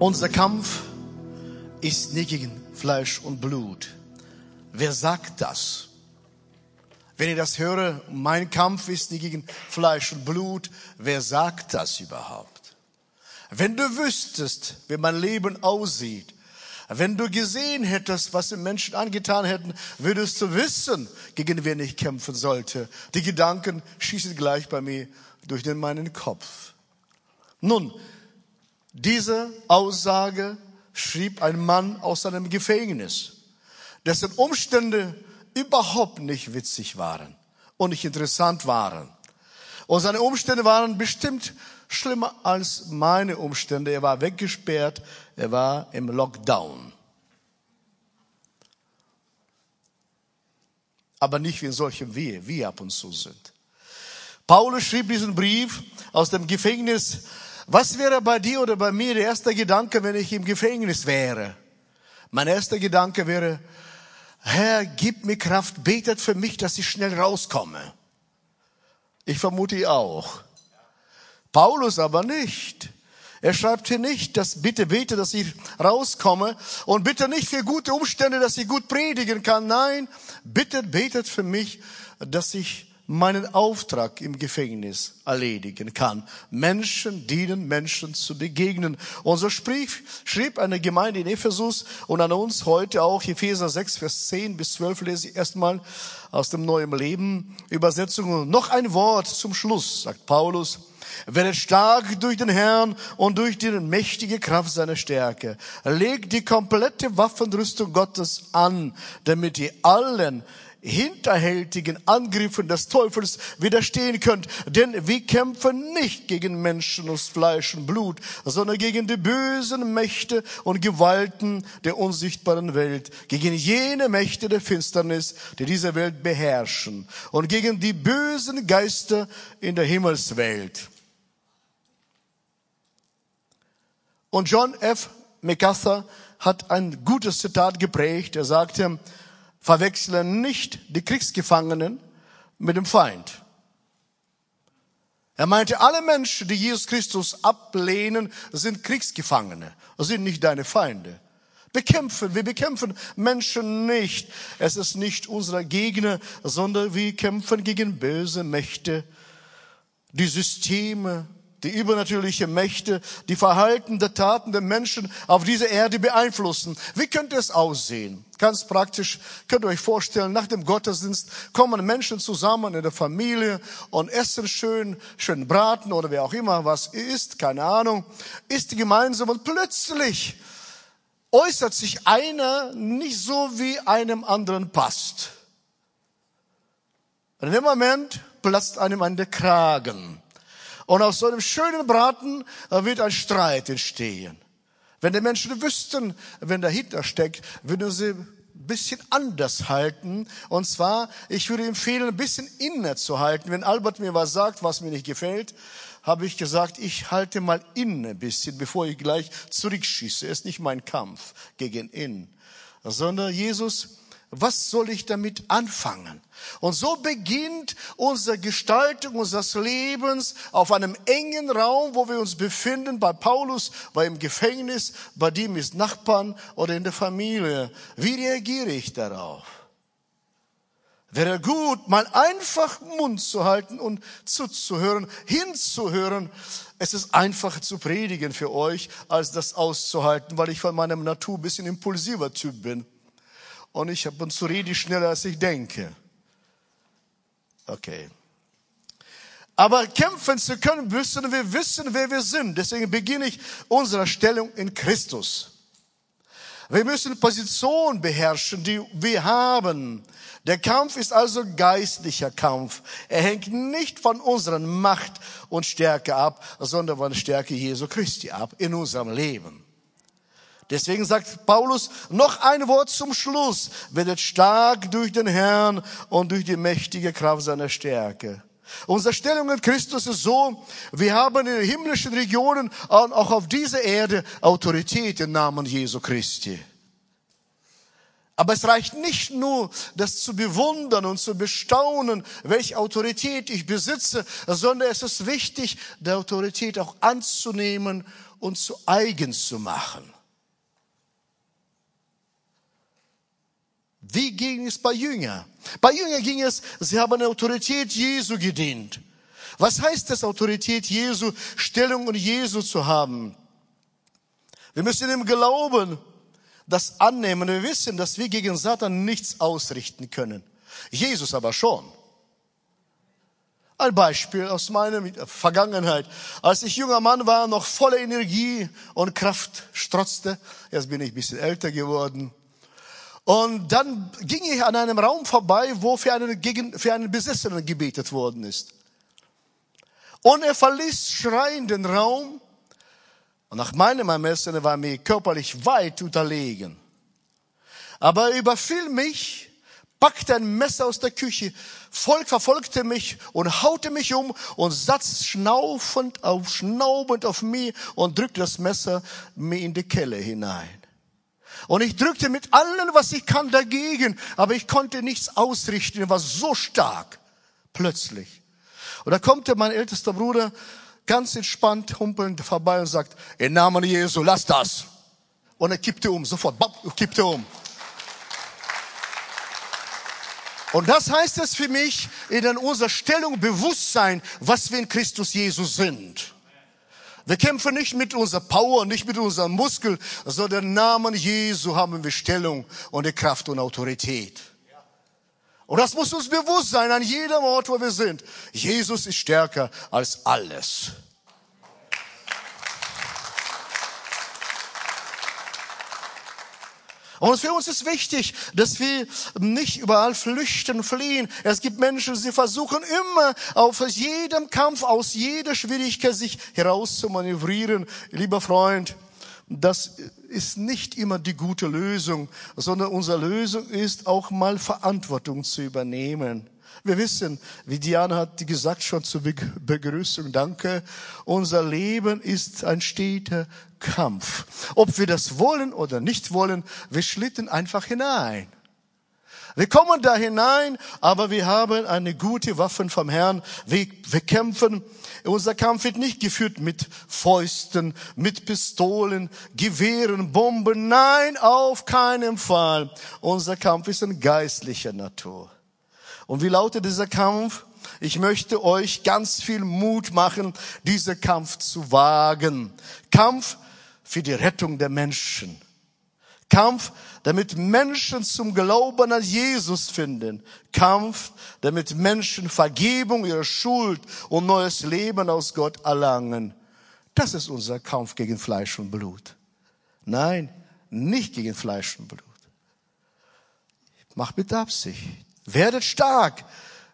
Unser Kampf ist nicht gegen Fleisch und Blut. Wer sagt das? Wenn ich das höre, mein Kampf ist nicht gegen Fleisch und Blut, wer sagt das überhaupt? Wenn du wüsstest, wie mein Leben aussieht, wenn du gesehen hättest, was den Menschen angetan hätten, würdest du wissen, gegen wen ich kämpfen sollte. Die Gedanken schießen gleich bei mir durch den meinen Kopf. Nun, diese Aussage schrieb ein Mann aus seinem Gefängnis, dessen Umstände überhaupt nicht witzig waren und nicht interessant waren. Und seine Umstände waren bestimmt schlimmer als meine Umstände. Er war weggesperrt, er war im Lockdown. Aber nicht wie in solchen wie wir ab und zu sind. Paulus schrieb diesen Brief aus dem Gefängnis. Was wäre bei dir oder bei mir der erste Gedanke, wenn ich im Gefängnis wäre? Mein erster Gedanke wäre, Herr, gib mir Kraft, betet für mich, dass ich schnell rauskomme. Ich vermute ihr auch. Paulus aber nicht. Er schreibt hier nicht, dass bitte bete, dass ich rauskomme und bitte nicht für gute Umstände, dass ich gut predigen kann. Nein, bitte betet für mich, dass ich meinen Auftrag im Gefängnis erledigen kann. Menschen dienen Menschen zu begegnen. Und so schrieb, schrieb eine Gemeinde in Ephesus und an uns heute auch Epheser 6, Vers 10 bis 12 lese ich erstmal aus dem Neuen Leben Übersetzung. Noch ein Wort zum Schluss, sagt Paulus. Werdet stark durch den Herrn und durch die mächtige Kraft seiner Stärke. Legt die komplette Waffenrüstung Gottes an, damit ihr allen hinterhältigen Angriffen des Teufels widerstehen könnt. Denn wir kämpfen nicht gegen Menschen aus Fleisch und Blut, sondern gegen die bösen Mächte und Gewalten der unsichtbaren Welt, gegen jene Mächte der Finsternis, die diese Welt beherrschen und gegen die bösen Geister in der Himmelswelt. Und John F. MacArthur hat ein gutes Zitat geprägt. Er sagte, verwechsle nicht die Kriegsgefangenen mit dem Feind. Er meinte, alle Menschen, die Jesus Christus ablehnen, sind Kriegsgefangene, sind nicht deine Feinde. Bekämpfen, wir bekämpfen Menschen nicht. Es ist nicht unser Gegner, sondern wir kämpfen gegen böse Mächte, die Systeme, die übernatürliche Mächte, die Verhalten der Taten der Menschen auf dieser Erde beeinflussen. Wie könnte es aussehen? Ganz praktisch könnt ihr euch vorstellen, nach dem Gottesdienst kommen Menschen zusammen in der Familie und essen schön, schön braten oder wer auch immer was isst, keine Ahnung, isst gemeinsam und plötzlich äußert sich einer nicht so, wie einem anderen passt. Und in dem Moment platzt einem an der Kragen. Und aus so einem schönen Braten äh, wird ein Streit entstehen. Wenn die Menschen wüssten, wenn dahinter steckt, würden sie ein bisschen anders halten. Und zwar, ich würde empfehlen, ein bisschen inne zu halten. Wenn Albert mir was sagt, was mir nicht gefällt, habe ich gesagt, ich halte mal inne ein bisschen, bevor ich gleich zurückschieße. Es ist nicht mein Kampf gegen ihn, sondern Jesus was soll ich damit anfangen? Und so beginnt unsere Gestaltung unseres Lebens auf einem engen Raum, wo wir uns befinden, bei Paulus, bei im Gefängnis, bei dem ist Nachbarn oder in der Familie. Wie reagiere ich darauf? Wäre gut, mal einfach Mund zu halten und zuzuhören, hinzuhören. Es ist einfacher zu predigen für euch, als das auszuhalten, weil ich von meinem Natur ein bisschen impulsiver Typ bin. Und ich habe und zu rede schneller, als ich denke. Okay. Aber kämpfen zu können, müssen wir wissen, wer wir sind. Deswegen beginne ich unsere Stellung in Christus. Wir müssen Position beherrschen, die wir haben. Der Kampf ist also geistlicher Kampf. Er hängt nicht von unserer Macht und Stärke ab, sondern von der Stärke Jesu Christi ab in unserem Leben. Deswegen sagt Paulus noch ein Wort zum Schluss. Werdet stark durch den Herrn und durch die mächtige Kraft seiner Stärke. Unsere Stellung in Christus ist so, wir haben in den himmlischen Regionen und auch auf dieser Erde Autorität im Namen Jesu Christi. Aber es reicht nicht nur, das zu bewundern und zu bestaunen, welche Autorität ich besitze, sondern es ist wichtig, die Autorität auch anzunehmen und zu eigen zu machen. Wie ging es bei Jünger? Bei Jünger ging es, sie haben Autorität Jesu gedient. Was heißt es, Autorität Jesu, Stellung und Jesu zu haben? Wir müssen im Glauben das annehmen. Wir wissen, dass wir gegen Satan nichts ausrichten können. Jesus aber schon. Ein Beispiel aus meiner Vergangenheit. Als ich junger Mann war, noch voller Energie und Kraft strotzte. Jetzt bin ich ein bisschen älter geworden. Und dann ging ich an einem Raum vorbei, wo für einen, gegen, für einen Besessenen gebetet worden ist. Und er verließ schreiend den Raum. Und nach meinem Ermessen war mir körperlich weit unterlegen. Aber er überfiel mich, packte ein Messer aus der Küche, Volk verfolgte mich und haute mich um und saß schnaufend auf, schnaubend auf mich und drückte das Messer mir in die Kelle hinein. Und ich drückte mit allem, was ich kann, dagegen, aber ich konnte nichts ausrichten. Er war so stark. Plötzlich. Und da kommt mein ältester Bruder ganz entspannt humpelnd vorbei und sagt, im Namen Jesu, lass das. Und er kippte um, sofort, bam, kippte um. Und das heißt es für mich, in unserer Stellung Bewusstsein, was wir in Christus Jesus sind. Wir kämpfen nicht mit unserer Power, nicht mit unserem Muskel, sondern im Namen Jesu haben wir Stellung und die Kraft und Autorität. Und das muss uns bewusst sein an jedem Ort, wo wir sind. Jesus ist stärker als alles. Und für uns ist wichtig, dass wir nicht überall flüchten, fliehen. Es gibt Menschen, sie versuchen immer auf jedem Kampf, aus jeder Schwierigkeit sich herauszumanövrieren. Lieber Freund, das ist nicht immer die gute Lösung, sondern unsere Lösung ist auch mal Verantwortung zu übernehmen. Wir wissen, wie Diana hat gesagt schon zur Begrüßung, danke, unser Leben ist ein steter Kampf. Ob wir das wollen oder nicht wollen, wir schlitten einfach hinein. Wir kommen da hinein, aber wir haben eine gute Waffe vom Herrn. Wir, wir kämpfen. Unser Kampf wird nicht geführt mit Fäusten, mit Pistolen, Gewehren, Bomben. Nein, auf keinen Fall. Unser Kampf ist in geistlicher Natur. Und wie lautet dieser Kampf? Ich möchte euch ganz viel Mut machen, diesen Kampf zu wagen. Kampf für die Rettung der Menschen. Kampf, damit Menschen zum Glauben an Jesus finden. Kampf, damit Menschen Vergebung ihrer Schuld und neues Leben aus Gott erlangen. Das ist unser Kampf gegen Fleisch und Blut. Nein, nicht gegen Fleisch und Blut. Mach mit Absicht. Werdet stark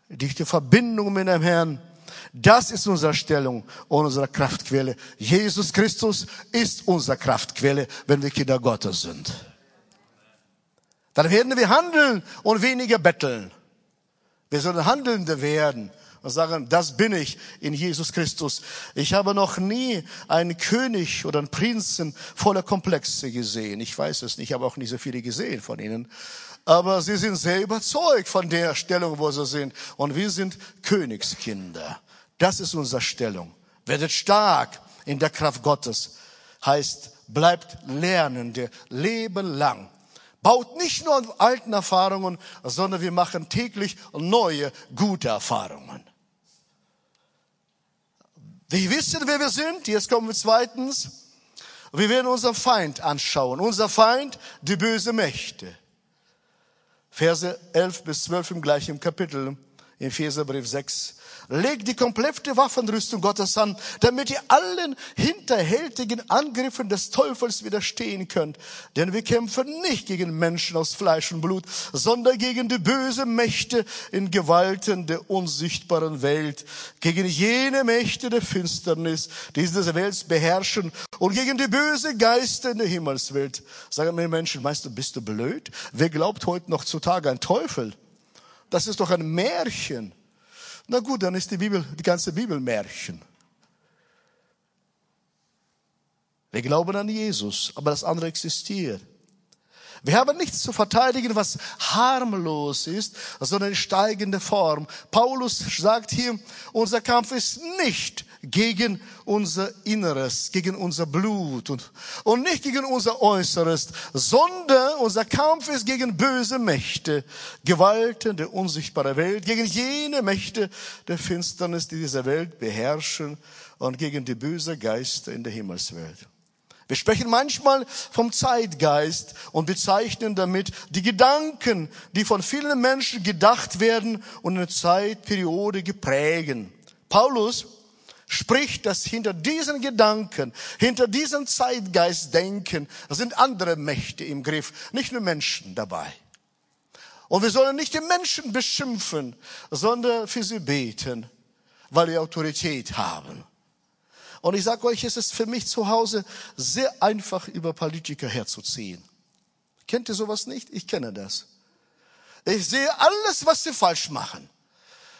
durch die Verbindung mit dem Herrn. Das ist unsere Stellung und unsere Kraftquelle. Jesus Christus ist unsere Kraftquelle, wenn wir Kinder Gottes sind. Dann werden wir handeln und weniger betteln. Wir sollen Handelnde werden und sagen, das bin ich in Jesus Christus. Ich habe noch nie einen König oder einen Prinzen voller Komplexe gesehen. Ich weiß es nicht, ich habe auch nicht so viele gesehen von ihnen aber sie sind sehr überzeugt von der Stellung, wo sie sind. Und wir sind Königskinder. Das ist unsere Stellung. Werdet stark in der Kraft Gottes. Heißt, bleibt Lernende, Leben lang. Baut nicht nur auf alten Erfahrungen, sondern wir machen täglich neue, gute Erfahrungen. Wir wissen, wer wir sind. Jetzt kommen wir zweitens. Wir werden unseren Feind anschauen. Unser Feind, die böse Mächte. Verse 11 bis 12 im gleichen Kapitel, in Epheserbrief 6. Legt die komplette Waffenrüstung Gottes an, damit ihr allen hinterhältigen Angriffen des Teufels widerstehen könnt. Denn wir kämpfen nicht gegen Menschen aus Fleisch und Blut, sondern gegen die bösen Mächte in Gewalten der unsichtbaren Welt, gegen jene Mächte der Finsternis, die diese Welt beherrschen und gegen die böse Geister in der Himmelswelt. Sagen mir Menschen, meinst du, bist du blöd? Wer glaubt heute noch zutage an Teufel? Das ist doch ein Märchen. Na gut, dann ist die Bibel, die ganze Bibel Märchen. Wir glauben an Jesus, aber das andere existiert. Wir haben nichts zu verteidigen, was harmlos ist, sondern in steigender Form. Paulus sagt hier, unser Kampf ist nicht gegen unser Inneres, gegen unser Blut und, und nicht gegen unser Äußeres, sondern unser Kampf ist gegen böse Mächte, Gewalten der unsichtbaren Welt, gegen jene Mächte der Finsternis, die diese Welt beherrschen und gegen die böse Geister in der Himmelswelt. Wir sprechen manchmal vom Zeitgeist und bezeichnen damit die Gedanken, die von vielen Menschen gedacht werden und eine Zeitperiode geprägen. Paulus spricht, dass hinter diesen Gedanken, hinter diesem Zeitgeistdenken sind andere Mächte im Griff, nicht nur Menschen dabei. Und wir sollen nicht die Menschen beschimpfen, sondern für sie beten, weil sie Autorität haben. Und ich sage euch, es ist für mich zu Hause sehr einfach, über Politiker herzuziehen. Kennt ihr sowas nicht? Ich kenne das. Ich sehe alles, was sie falsch machen.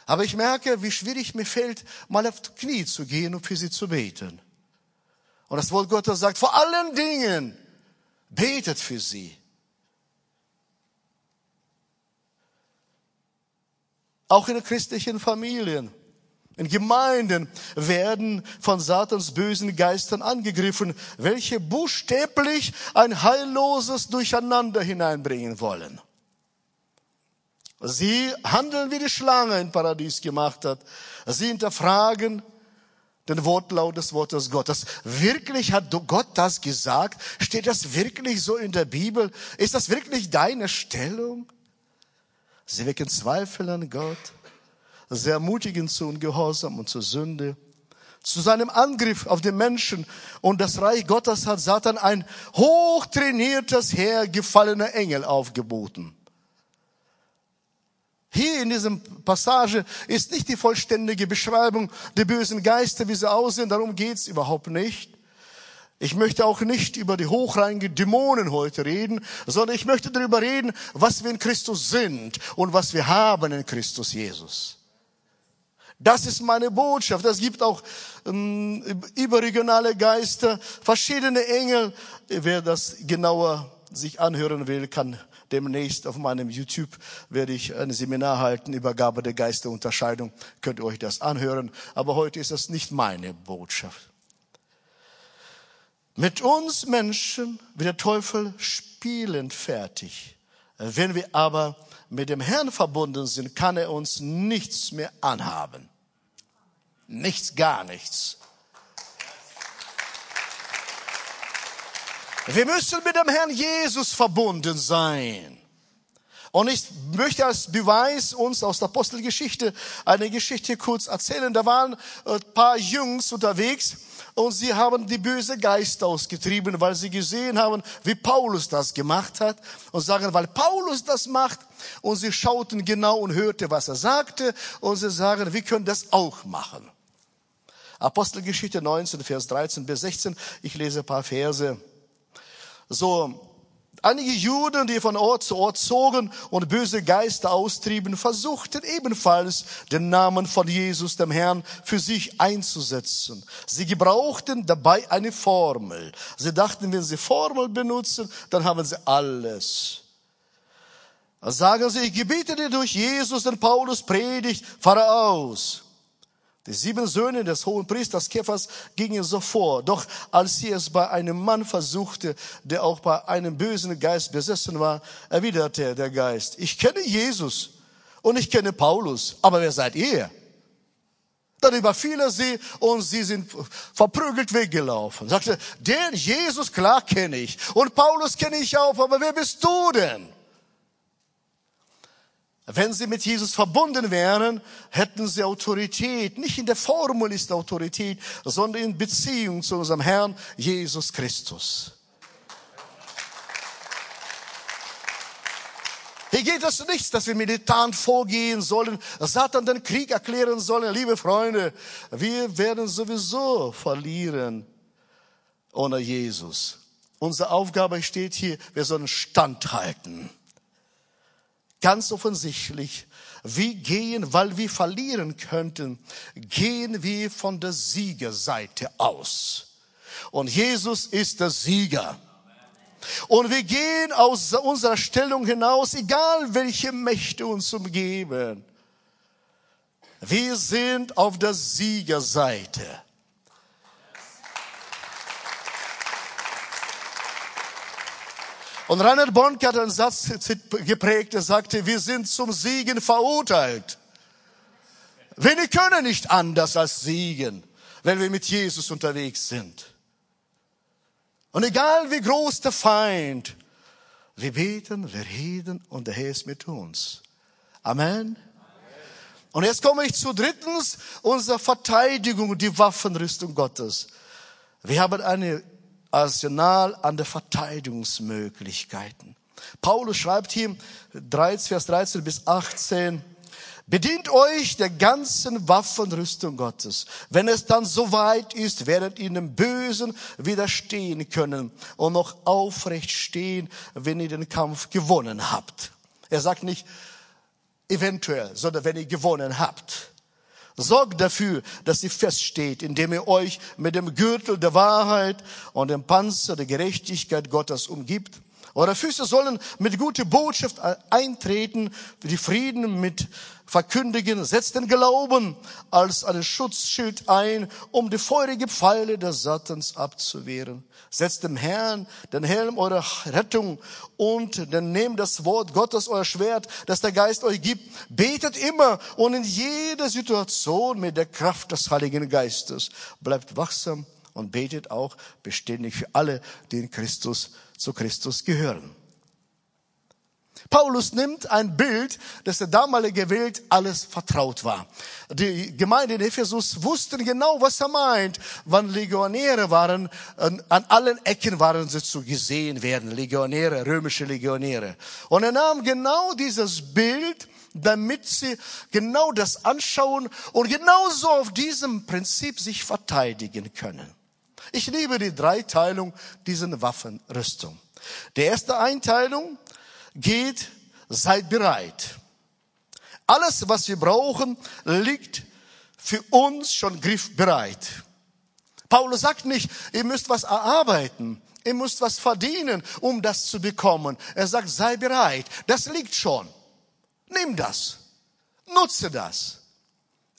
Aber ich merke, wie schwierig mir fällt, mal auf die Knie zu gehen und für sie zu beten. Und das Wort Gottes sagt, vor allen Dingen betet für sie. Auch in christlichen Familien, in Gemeinden werden von Satans bösen Geistern angegriffen, welche buchstäblich ein heilloses Durcheinander hineinbringen wollen. Sie handeln wie die Schlange im Paradies gemacht hat. Sie hinterfragen den Wortlaut des Wortes Gottes. Wirklich hat Gott das gesagt? Steht das wirklich so in der Bibel? Ist das wirklich deine Stellung? Sie wecken Zweifel an Gott. Sie ermutigen zu Ungehorsam und zur Sünde. Zu seinem Angriff auf den Menschen und das Reich Gottes hat Satan ein hochtrainiertes Heer gefallener Engel aufgeboten. Hier in diesem Passage ist nicht die vollständige Beschreibung der bösen Geister, wie sie aussehen. Darum geht's überhaupt nicht. Ich möchte auch nicht über die hochrangigen Dämonen heute reden, sondern ich möchte darüber reden, was wir in Christus sind und was wir haben in Christus Jesus. Das ist meine Botschaft. Es gibt auch ähm, überregionale Geister, verschiedene Engel. Wer das genauer sich anhören will, kann demnächst auf meinem YouTube werde ich ein Seminar halten über Gabe der Geisterunterscheidung. Könnt ihr euch das anhören. Aber heute ist das nicht meine Botschaft. Mit uns Menschen wird der Teufel spielend fertig. Wenn wir aber mit dem Herrn verbunden sind, kann er uns nichts mehr anhaben. Nichts, gar nichts. Wir müssen mit dem Herrn Jesus verbunden sein. Und ich möchte als Beweis uns aus der Apostelgeschichte eine Geschichte kurz erzählen. Da waren ein paar Jungs unterwegs und sie haben die böse Geister ausgetrieben, weil sie gesehen haben, wie Paulus das gemacht hat und sagen, weil Paulus das macht und sie schauten genau und hörte, was er sagte und sie sagen, wir können das auch machen. Apostelgeschichte 19, Vers 13 bis 16. Ich lese ein paar Verse. So, einige Juden, die von Ort zu Ort zogen und böse Geister austrieben, versuchten ebenfalls den Namen von Jesus, dem Herrn, für sich einzusetzen. Sie gebrauchten dabei eine Formel. Sie dachten, wenn sie Formel benutzen, dann haben sie alles. Sagen sie, ich gebiete dir durch Jesus, den Paulus predigt, fahre aus. Die sieben Söhne des hohen Priesters Kephas gingen so vor. Doch als sie es bei einem Mann versuchte, der auch bei einem bösen Geist besessen war, erwiderte der Geist, ich kenne Jesus und ich kenne Paulus, aber wer seid ihr? Dann überfiel er sie und sie sind verprügelt weggelaufen. Sagte, den Jesus, klar kenne ich. Und Paulus kenne ich auch, aber wer bist du denn? Wenn sie mit Jesus verbunden wären, hätten sie Autorität. Nicht in der Formel ist Autorität, sondern in Beziehung zu unserem Herrn Jesus Christus. Hier geht es nicht, dass wir militant vorgehen sollen, Satan den Krieg erklären sollen. Liebe Freunde, wir werden sowieso verlieren ohne Jesus. Unsere Aufgabe steht hier, wir sollen standhalten. Ganz offensichtlich, wir gehen, weil wir verlieren könnten, gehen wir von der Siegerseite aus. Und Jesus ist der Sieger. Und wir gehen aus unserer Stellung hinaus, egal welche Mächte uns umgeben. Wir sind auf der Siegerseite. Und Reinhard Bonk hat einen Satz geprägt, er sagte, wir sind zum Siegen verurteilt. Wir können nicht anders als siegen, wenn wir mit Jesus unterwegs sind. Und egal wie groß der Feind, wir beten, wir reden und der Herr ist mit uns. Amen. Und jetzt komme ich zu drittens unserer Verteidigung, die Waffenrüstung Gottes. Wir haben eine Arsenal an der Verteidigungsmöglichkeiten. Paulus schreibt hier 13, Vers 13 bis 18, Bedient euch der ganzen Waffenrüstung Gottes. Wenn es dann soweit ist, werdet ihr dem Bösen widerstehen können und noch aufrecht stehen, wenn ihr den Kampf gewonnen habt. Er sagt nicht eventuell, sondern wenn ihr gewonnen habt. Sorgt dafür, dass ihr feststeht, indem ihr euch mit dem Gürtel der Wahrheit und dem Panzer der Gerechtigkeit Gottes umgibt. Eure Füße sollen mit guter Botschaft eintreten, die Frieden mit verkündigen. Setzt den Glauben als einen Schutzschild ein, um die feurigen Pfeile des Satans abzuwehren. Setzt dem Herrn den Helm eurer Rettung und dann nehmt das Wort Gottes, euer Schwert, das der Geist euch gibt. Betet immer und in jeder Situation mit der Kraft des Heiligen Geistes. Bleibt wachsam und betet auch beständig für alle, die in Christus zu Christus gehören. Paulus nimmt ein Bild, das der damalige Welt alles vertraut war. Die Gemeinde in Ephesus wussten genau, was er meint, wann Legionäre waren. An allen Ecken waren sie zu gesehen werden, Legionäre, römische Legionäre. Und er nahm genau dieses Bild, damit sie genau das anschauen und genauso auf diesem Prinzip sich verteidigen können. Ich liebe die Dreiteilung dieser Waffenrüstung. Die erste Einteilung geht, seid bereit. Alles, was wir brauchen, liegt für uns schon griffbereit. Paulus sagt nicht, ihr müsst was erarbeiten, ihr müsst was verdienen, um das zu bekommen. Er sagt, sei bereit, das liegt schon. Nimm das, nutze das.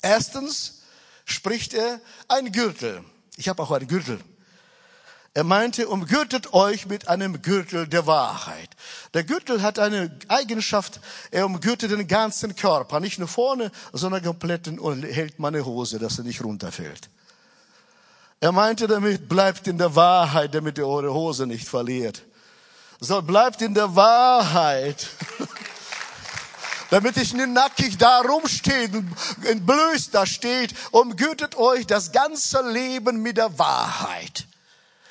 Erstens spricht er ein Gürtel. Ich habe auch einen Gürtel. Er meinte, umgürtet euch mit einem Gürtel der Wahrheit. Der Gürtel hat eine Eigenschaft, er umgürtet den ganzen Körper, nicht nur vorne, sondern komplett und hält meine Hose, dass er nicht runterfällt. Er meinte damit, bleibt in der Wahrheit, damit ihr eure Hose nicht verliert. So, bleibt in der Wahrheit. damit ich nicht nackig da rumsteht und blöß da steht, umgürtet euch das ganze Leben mit der Wahrheit.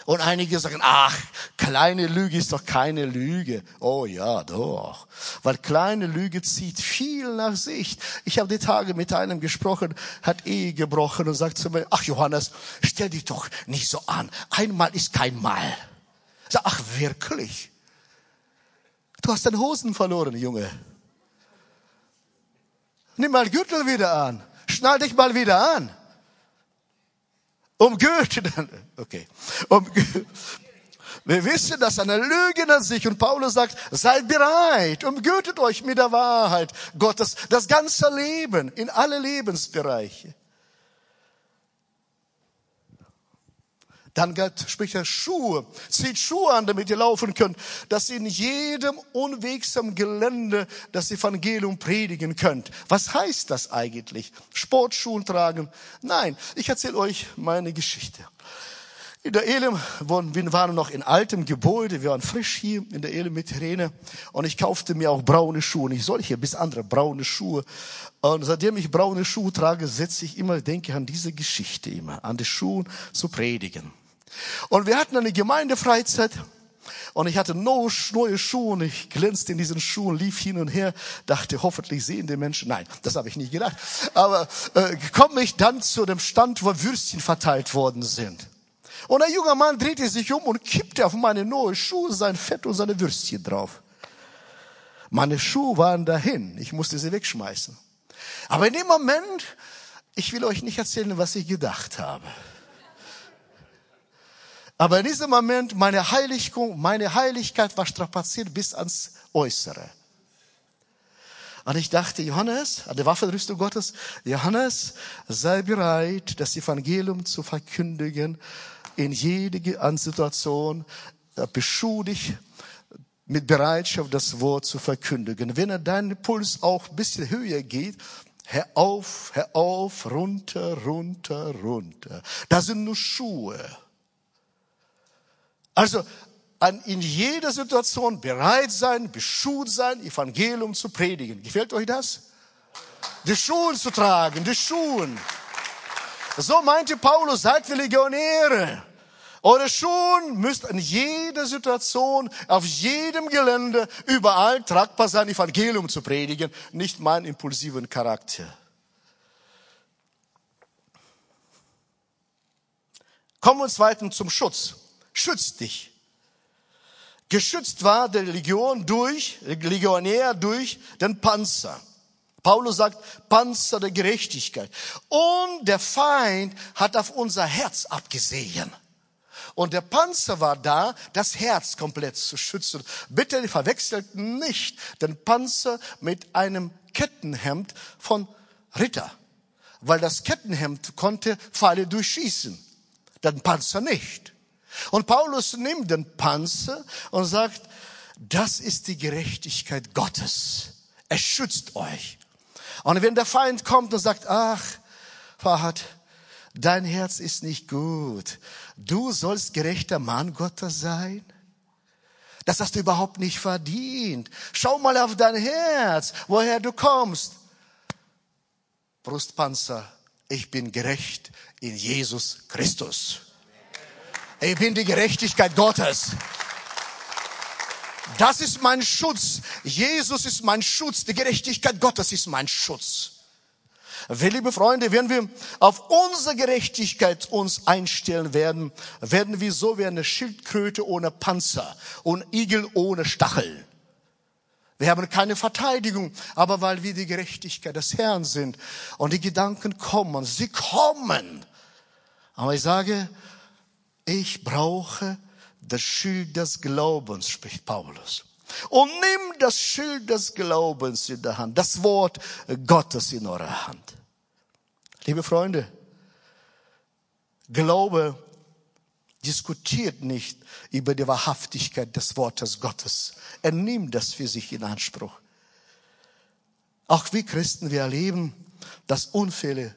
Und einige sagen, ach, kleine Lüge ist doch keine Lüge. Oh ja, doch. Weil kleine Lüge zieht viel nach sich. Ich habe die Tage mit einem gesprochen, hat Ehe gebrochen und sagt zu mir, ach Johannes, stell dich doch nicht so an. Einmal ist kein Mal. Ich sag, ach wirklich? Du hast deine Hosen verloren, Junge. Nimm mal Gürtel wieder an. Schnall dich mal wieder an. Umgürtet, okay. Um, wir wissen, dass eine Lüge an sich und Paulus sagt, seid bereit, umgürtet euch mit der Wahrheit Gottes, das ganze Leben, in alle Lebensbereiche. Dann spricht er Schuhe. Zieht Schuhe an, damit ihr laufen könnt, dass ihr in jedem unwegsamen Gelände das Evangelium predigen könnt. Was heißt das eigentlich? Sportschuhen tragen? Nein, ich erzähle euch meine Geschichte. In der Elim, wir waren noch in altem Gebäude, wir waren frisch hier in der Elim mit Irene und ich kaufte mir auch braune Schuhe, nicht solche, bis andere braune Schuhe. Und seitdem ich braune Schuhe trage, setze ich immer, denke an diese Geschichte immer, an die Schuhe zu predigen. Und wir hatten eine Gemeindefreizeit. Und ich hatte neue Schuhe und ich glänzte in diesen Schuhen, lief hin und her, dachte, hoffentlich sehen die Menschen. Nein, das habe ich nicht gedacht. Aber äh, komme ich dann zu dem Stand, wo Würstchen verteilt worden sind. Und ein junger Mann drehte sich um und kippte auf meine neue Schuhe sein Fett und seine Würstchen drauf. Meine Schuhe waren dahin. Ich musste sie wegschmeißen. Aber in dem Moment, ich will euch nicht erzählen, was ich gedacht habe. Aber in diesem Moment, meine Heiligung, meine Heiligkeit war strapaziert bis ans Äußere. Und ich dachte, Johannes, an der Waffenrüstung Gottes, Johannes, sei bereit, das Evangelium zu verkündigen in jeder Situation. Beschuh dich, mit Bereitschaft, das Wort zu verkündigen. Wenn dein Puls auch ein bisschen höher geht, hör auf, hör auf, runter, runter, runter. Das sind nur Schuhe. Also in jeder Situation bereit sein, beschut sein, Evangelium zu predigen. Gefällt euch das? Die Schuhe zu tragen, die Schuhe. So meinte Paulus, seid wir Legionäre. Eure Schuhe müsst in jeder Situation, auf jedem Gelände, überall tragbar sein, Evangelium zu predigen, nicht meinen impulsiven Charakter. Kommen wir zweitens zum Schutz. Schützt dich. Geschützt war der Legion durch, Legionär durch den Panzer. Paulus sagt, Panzer der Gerechtigkeit. Und der Feind hat auf unser Herz abgesehen. Und der Panzer war da, das Herz komplett zu schützen. Bitte verwechselt nicht den Panzer mit einem Kettenhemd von Ritter. Weil das Kettenhemd konnte Pfeile durchschießen. Den Panzer nicht. Und Paulus nimmt den Panzer und sagt, das ist die Gerechtigkeit Gottes. Er schützt euch. Und wenn der Feind kommt und sagt, ach, Fahad, dein Herz ist nicht gut. Du sollst gerechter Mann Gottes sein. Das hast du überhaupt nicht verdient. Schau mal auf dein Herz, woher du kommst. Brustpanzer, ich bin gerecht in Jesus Christus. Ich bin die Gerechtigkeit Gottes. Das ist mein Schutz. Jesus ist mein Schutz. Die Gerechtigkeit Gottes ist mein Schutz. Wir, liebe Freunde, wenn wir auf unsere Gerechtigkeit uns einstellen werden, werden wir so wie eine Schildkröte ohne Panzer und Igel ohne Stachel. Wir haben keine Verteidigung, aber weil wir die Gerechtigkeit des Herrn sind und die Gedanken kommen, sie kommen. Aber ich sage, ich brauche das Schild des Glaubens, spricht Paulus. Und nimm das Schild des Glaubens in der Hand, das Wort Gottes in eurer Hand. Liebe Freunde, Glaube diskutiert nicht über die Wahrhaftigkeit des Wortes Gottes. Er nimmt das für sich in Anspruch. Auch wir Christen, wir erleben, dass Unfälle,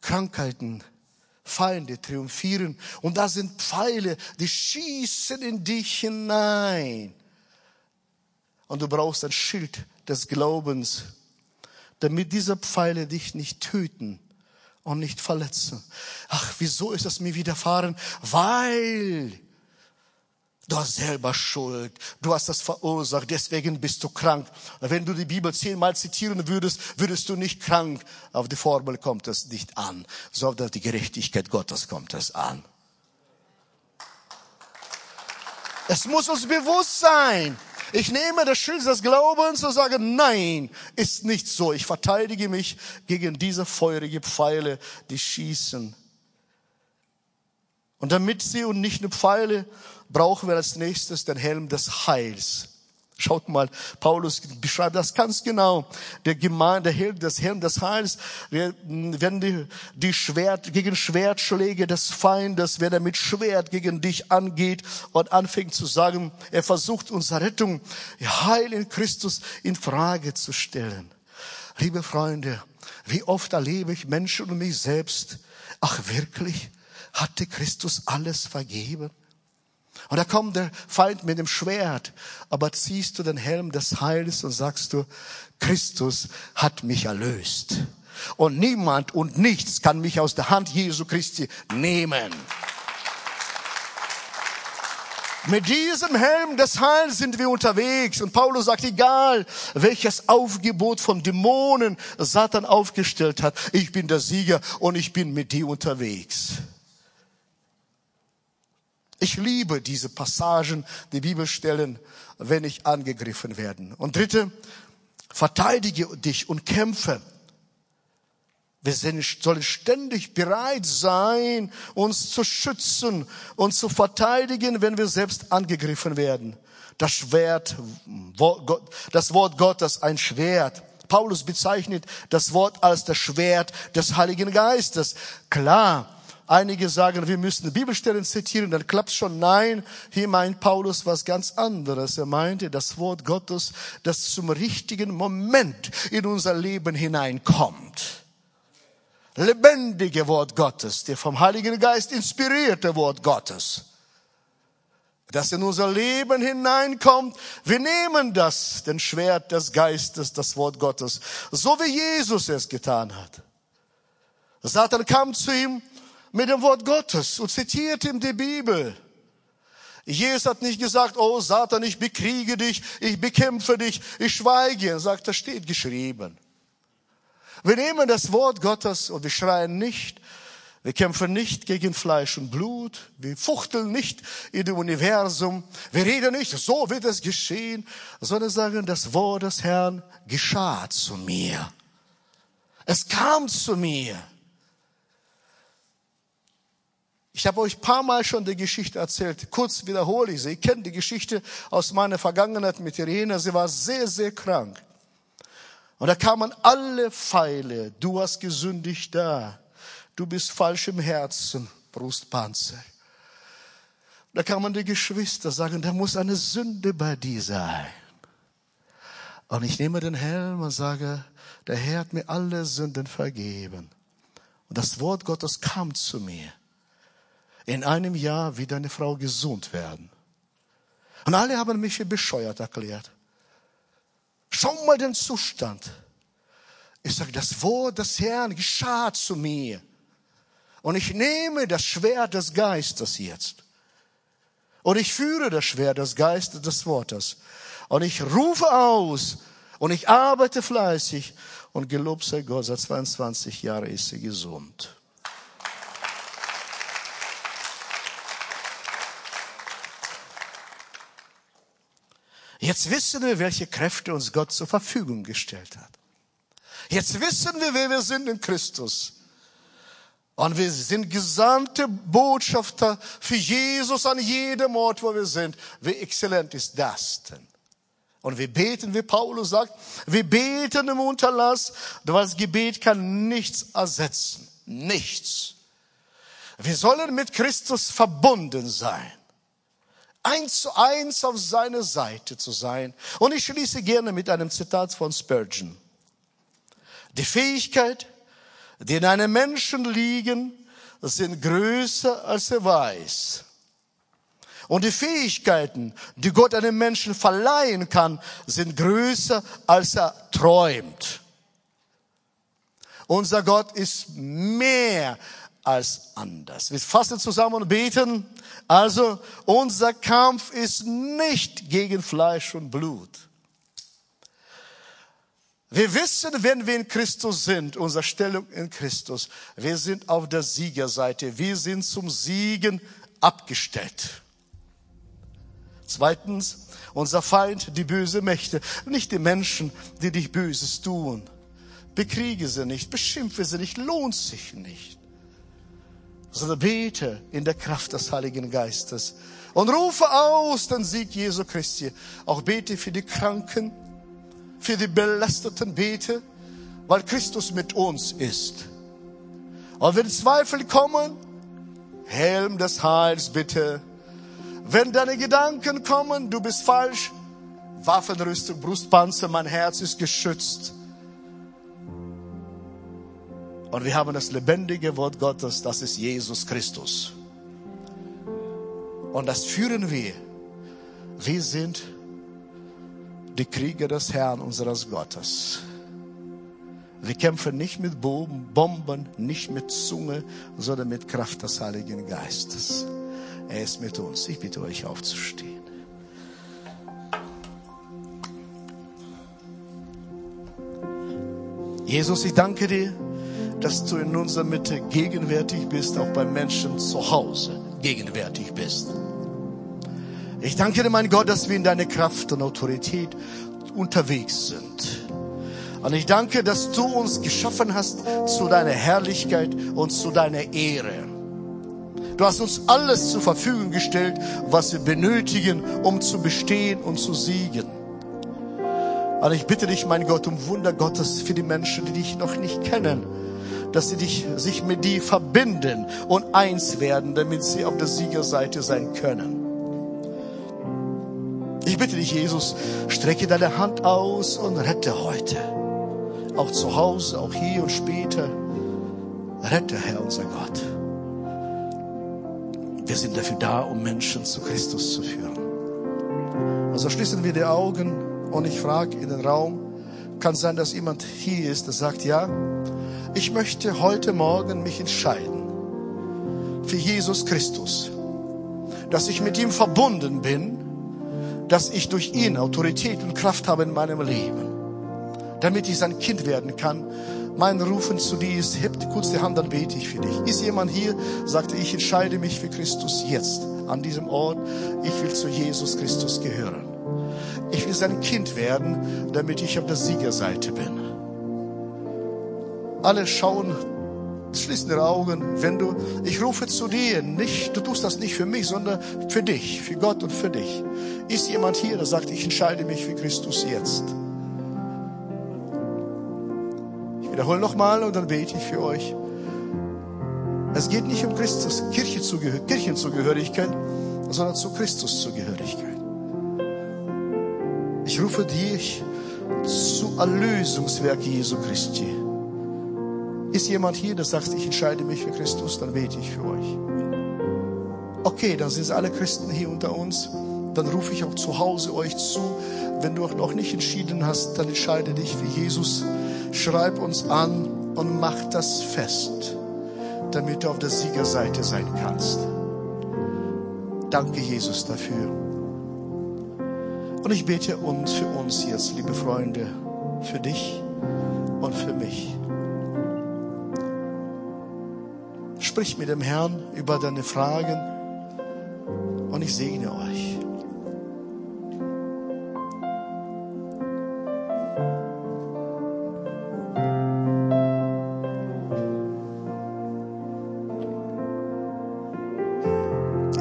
Krankheiten, Feinde triumphieren. Und da sind Pfeile, die schießen in dich hinein. Und du brauchst ein Schild des Glaubens, damit diese Pfeile dich nicht töten und nicht verletzen. Ach, wieso ist das mir widerfahren? Weil Du hast selber Schuld. Du hast das verursacht. Deswegen bist du krank. Wenn du die Bibel zehnmal zitieren würdest, würdest du nicht krank. Auf die Formel kommt es nicht an. sondern auf die Gerechtigkeit Gottes kommt es an. Es muss uns bewusst sein. Ich nehme das Schild des Glaubens und sage, nein, ist nicht so. Ich verteidige mich gegen diese feurige Pfeile, die schießen. Und damit sie und nicht nur Pfeile, brauchen wir als nächstes den Helm des Heils. Schaut mal, Paulus beschreibt das ganz genau. Der Gemeinde, der Helm, das Helm des Heils, wenn die, die Schwert, gegen Schwertschläge des Feindes, wenn er mit Schwert gegen dich angeht und anfängt zu sagen, er versucht unsere Rettung, Heil in Christus in Frage zu stellen. Liebe Freunde, wie oft erlebe ich Menschen und mich selbst, ach wirklich, hatte Christus alles vergeben? Und da kommt der Feind mit dem Schwert, aber ziehst du den Helm des Heils und sagst du, Christus hat mich erlöst. Und niemand und nichts kann mich aus der Hand Jesu Christi nehmen. Mit diesem Helm des Heils sind wir unterwegs. Und Paulus sagt, egal welches Aufgebot von Dämonen Satan aufgestellt hat, ich bin der Sieger und ich bin mit dir unterwegs. Ich liebe diese Passagen, die Bibelstellen, wenn ich angegriffen werde. Und dritte, verteidige dich und kämpfe. Wir sollen ständig bereit sein, uns zu schützen und zu verteidigen, wenn wir selbst angegriffen werden. Das Schwert, das Wort Gottes, ein Schwert. Paulus bezeichnet das Wort als das Schwert des Heiligen Geistes. Klar, Einige sagen, wir müssen Bibelstellen zitieren, dann klappt schon. Nein, hier meint Paulus was ganz anderes. Er meinte das Wort Gottes, das zum richtigen Moment in unser Leben hineinkommt. Lebendige Wort Gottes, der vom Heiligen Geist inspirierte Wort Gottes das in unser Leben hineinkommt. Wir nehmen das, den Schwert des Geistes, das Wort Gottes, so wie Jesus es getan hat. Satan kam zu ihm mit dem Wort Gottes und zitiert ihm die Bibel. Jesus hat nicht gesagt, oh Satan, ich bekriege dich, ich bekämpfe dich, ich schweige. Er sagt, das steht geschrieben. Wir nehmen das Wort Gottes und wir schreien nicht, wir kämpfen nicht gegen Fleisch und Blut. Wir fuchteln nicht in dem Universum. Wir reden nicht, so wird es geschehen, sondern sagen, das Wort des Herrn geschah zu mir. Es kam zu mir. Ich habe euch paar Mal schon die Geschichte erzählt. Kurz wiederhole ich sie. Ihr kennt die Geschichte aus meiner Vergangenheit mit Irene. Sie war sehr, sehr krank. Und da kamen alle Pfeile. Du hast gesündigt da du bist falsch im Herzen, Brustpanzer. Da kann man die Geschwister sagen, da muss eine Sünde bei dir sein. Und ich nehme den Helm und sage, der Herr hat mir alle Sünden vergeben. Und das Wort Gottes kam zu mir. In einem Jahr wird eine Frau gesund werden. Und alle haben mich bescheuert erklärt. Schau mal den Zustand. Ich sage, das Wort des Herrn geschah zu mir. Und ich nehme das Schwert des Geistes jetzt. Und ich führe das Schwert des Geistes des Wortes. Und ich rufe aus. Und ich arbeite fleißig. Und gelobt sei Gott, seit 22 Jahren ist sie gesund. Jetzt wissen wir, welche Kräfte uns Gott zur Verfügung gestellt hat. Jetzt wissen wir, wer wir sind in Christus. Und wir sind gesandte Botschafter für Jesus an jedem Ort, wo wir sind. Wie exzellent ist das denn? Und wir beten, wie Paulus sagt, wir beten im Unterlass, weil das Gebet kann nichts ersetzen. Nichts. Wir sollen mit Christus verbunden sein. Eins zu eins auf seiner Seite zu sein. Und ich schließe gerne mit einem Zitat von Spurgeon. Die Fähigkeit, die in einem Menschen liegen, sind größer als er weiß. Und die Fähigkeiten, die Gott einem Menschen verleihen kann, sind größer als er träumt. Unser Gott ist mehr als anders. Wir fassen zusammen und beten. Also, unser Kampf ist nicht gegen Fleisch und Blut wir wissen, wenn wir in Christus sind, unsere Stellung in Christus, wir sind auf der Siegerseite. Wir sind zum Siegen abgestellt. Zweitens, unser Feind, die böse Mächte, nicht die Menschen, die dich Böses tun. Bekriege sie nicht, beschimpfe sie nicht, lohnt sich nicht. Sondern bete in der Kraft des Heiligen Geistes und rufe aus den Sieg Jesu Christi. Auch bete für die Kranken, für die Belasteten bete, weil Christus mit uns ist. Und wenn Zweifel kommen, Helm des Heils bitte. Wenn deine Gedanken kommen, du bist falsch, Waffenrüstung, Brustpanzer, mein Herz ist geschützt. Und wir haben das lebendige Wort Gottes, das ist Jesus Christus. Und das führen wir. Wir sind die Krieger des Herrn unseres Gottes. Wir kämpfen nicht mit Bomben, nicht mit Zunge, sondern mit Kraft des Heiligen Geistes. Er ist mit uns. Ich bitte euch aufzustehen. Jesus, ich danke dir, dass du in unserer Mitte gegenwärtig bist, auch bei Menschen zu Hause gegenwärtig bist. Ich danke dir, mein Gott, dass wir in deiner Kraft und Autorität unterwegs sind. Und ich danke, dass du uns geschaffen hast zu deiner Herrlichkeit und zu deiner Ehre. Du hast uns alles zur Verfügung gestellt, was wir benötigen, um zu bestehen und zu siegen. Und ich bitte dich, mein Gott, um Wunder Gottes für die Menschen, die dich noch nicht kennen dass sie dich, sich mit dir verbinden und eins werden, damit sie auf der Siegerseite sein können. Ich bitte dich, Jesus, strecke deine Hand aus und rette heute. Auch zu Hause, auch hier und später. Rette, Herr, unser Gott. Wir sind dafür da, um Menschen zu Christus zu führen. Also schließen wir die Augen und ich frage in den Raum, kann sein, dass jemand hier ist, der sagt, ja, ich möchte heute Morgen mich entscheiden für Jesus Christus, dass ich mit ihm verbunden bin, dass ich durch ihn Autorität und Kraft habe in meinem Leben, damit ich sein Kind werden kann. Mein Rufen zu dir ist, hebt kurz die Hand, dann bete ich für dich. Ist jemand hier, sagte, ich entscheide mich für Christus jetzt an diesem Ort. Ich will zu Jesus Christus gehören. Ich will sein Kind werden, damit ich auf der Siegerseite bin. Alle schauen, schließen ihre Augen. Wenn du, ich rufe zu dir, nicht, du tust das nicht für mich, sondern für dich, für Gott und für dich. Ist jemand hier, der sagt, ich entscheide mich für Christus jetzt? Ich wiederhole nochmal und dann bete ich für euch. Es geht nicht um Christus, Kirche Kirchenzugehörigkeit, sondern zu Christus Zugehörigkeit. Ich rufe dich zu Erlösungswerk Jesu Christi. Ist jemand hier, der sagt, ich entscheide mich für Christus, dann bete ich für euch. Okay, dann sind alle Christen hier unter uns. Dann rufe ich auch zu Hause euch zu. Wenn du auch noch nicht entschieden hast, dann entscheide dich für Jesus. Schreib uns an und mach das fest, damit du auf der Siegerseite sein kannst. Danke, Jesus, dafür. Und ich bete uns für uns jetzt, liebe Freunde, für dich und für mich. Sprich mit dem Herrn über deine Fragen und ich segne euch.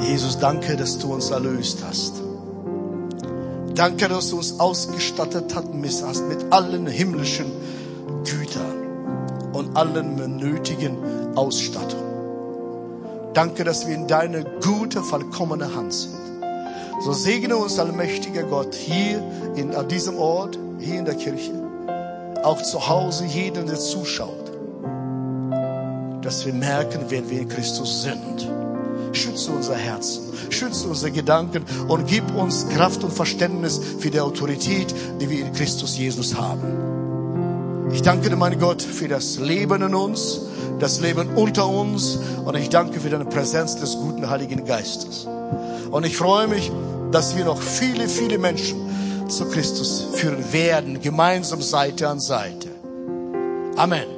Jesus, danke, dass du uns erlöst hast. Danke, dass du uns ausgestattet hast mit allen himmlischen Gütern und allen nötigen Ausstattung. Danke, dass wir in deine gute, vollkommene Hand sind. So segne uns, allmächtiger Gott, hier in, an diesem Ort, hier in der Kirche, auch zu Hause, jeden, der zuschaut, dass wir merken, wer wir in Christus sind. Schütze unser Herzen, schütze unsere Gedanken und gib uns Kraft und Verständnis für die Autorität, die wir in Christus Jesus haben. Ich danke dir, mein Gott, für das Leben in uns, das Leben unter uns und ich danke für deine Präsenz des guten Heiligen Geistes. Und ich freue mich, dass wir noch viele, viele Menschen zu Christus führen werden, gemeinsam Seite an Seite. Amen.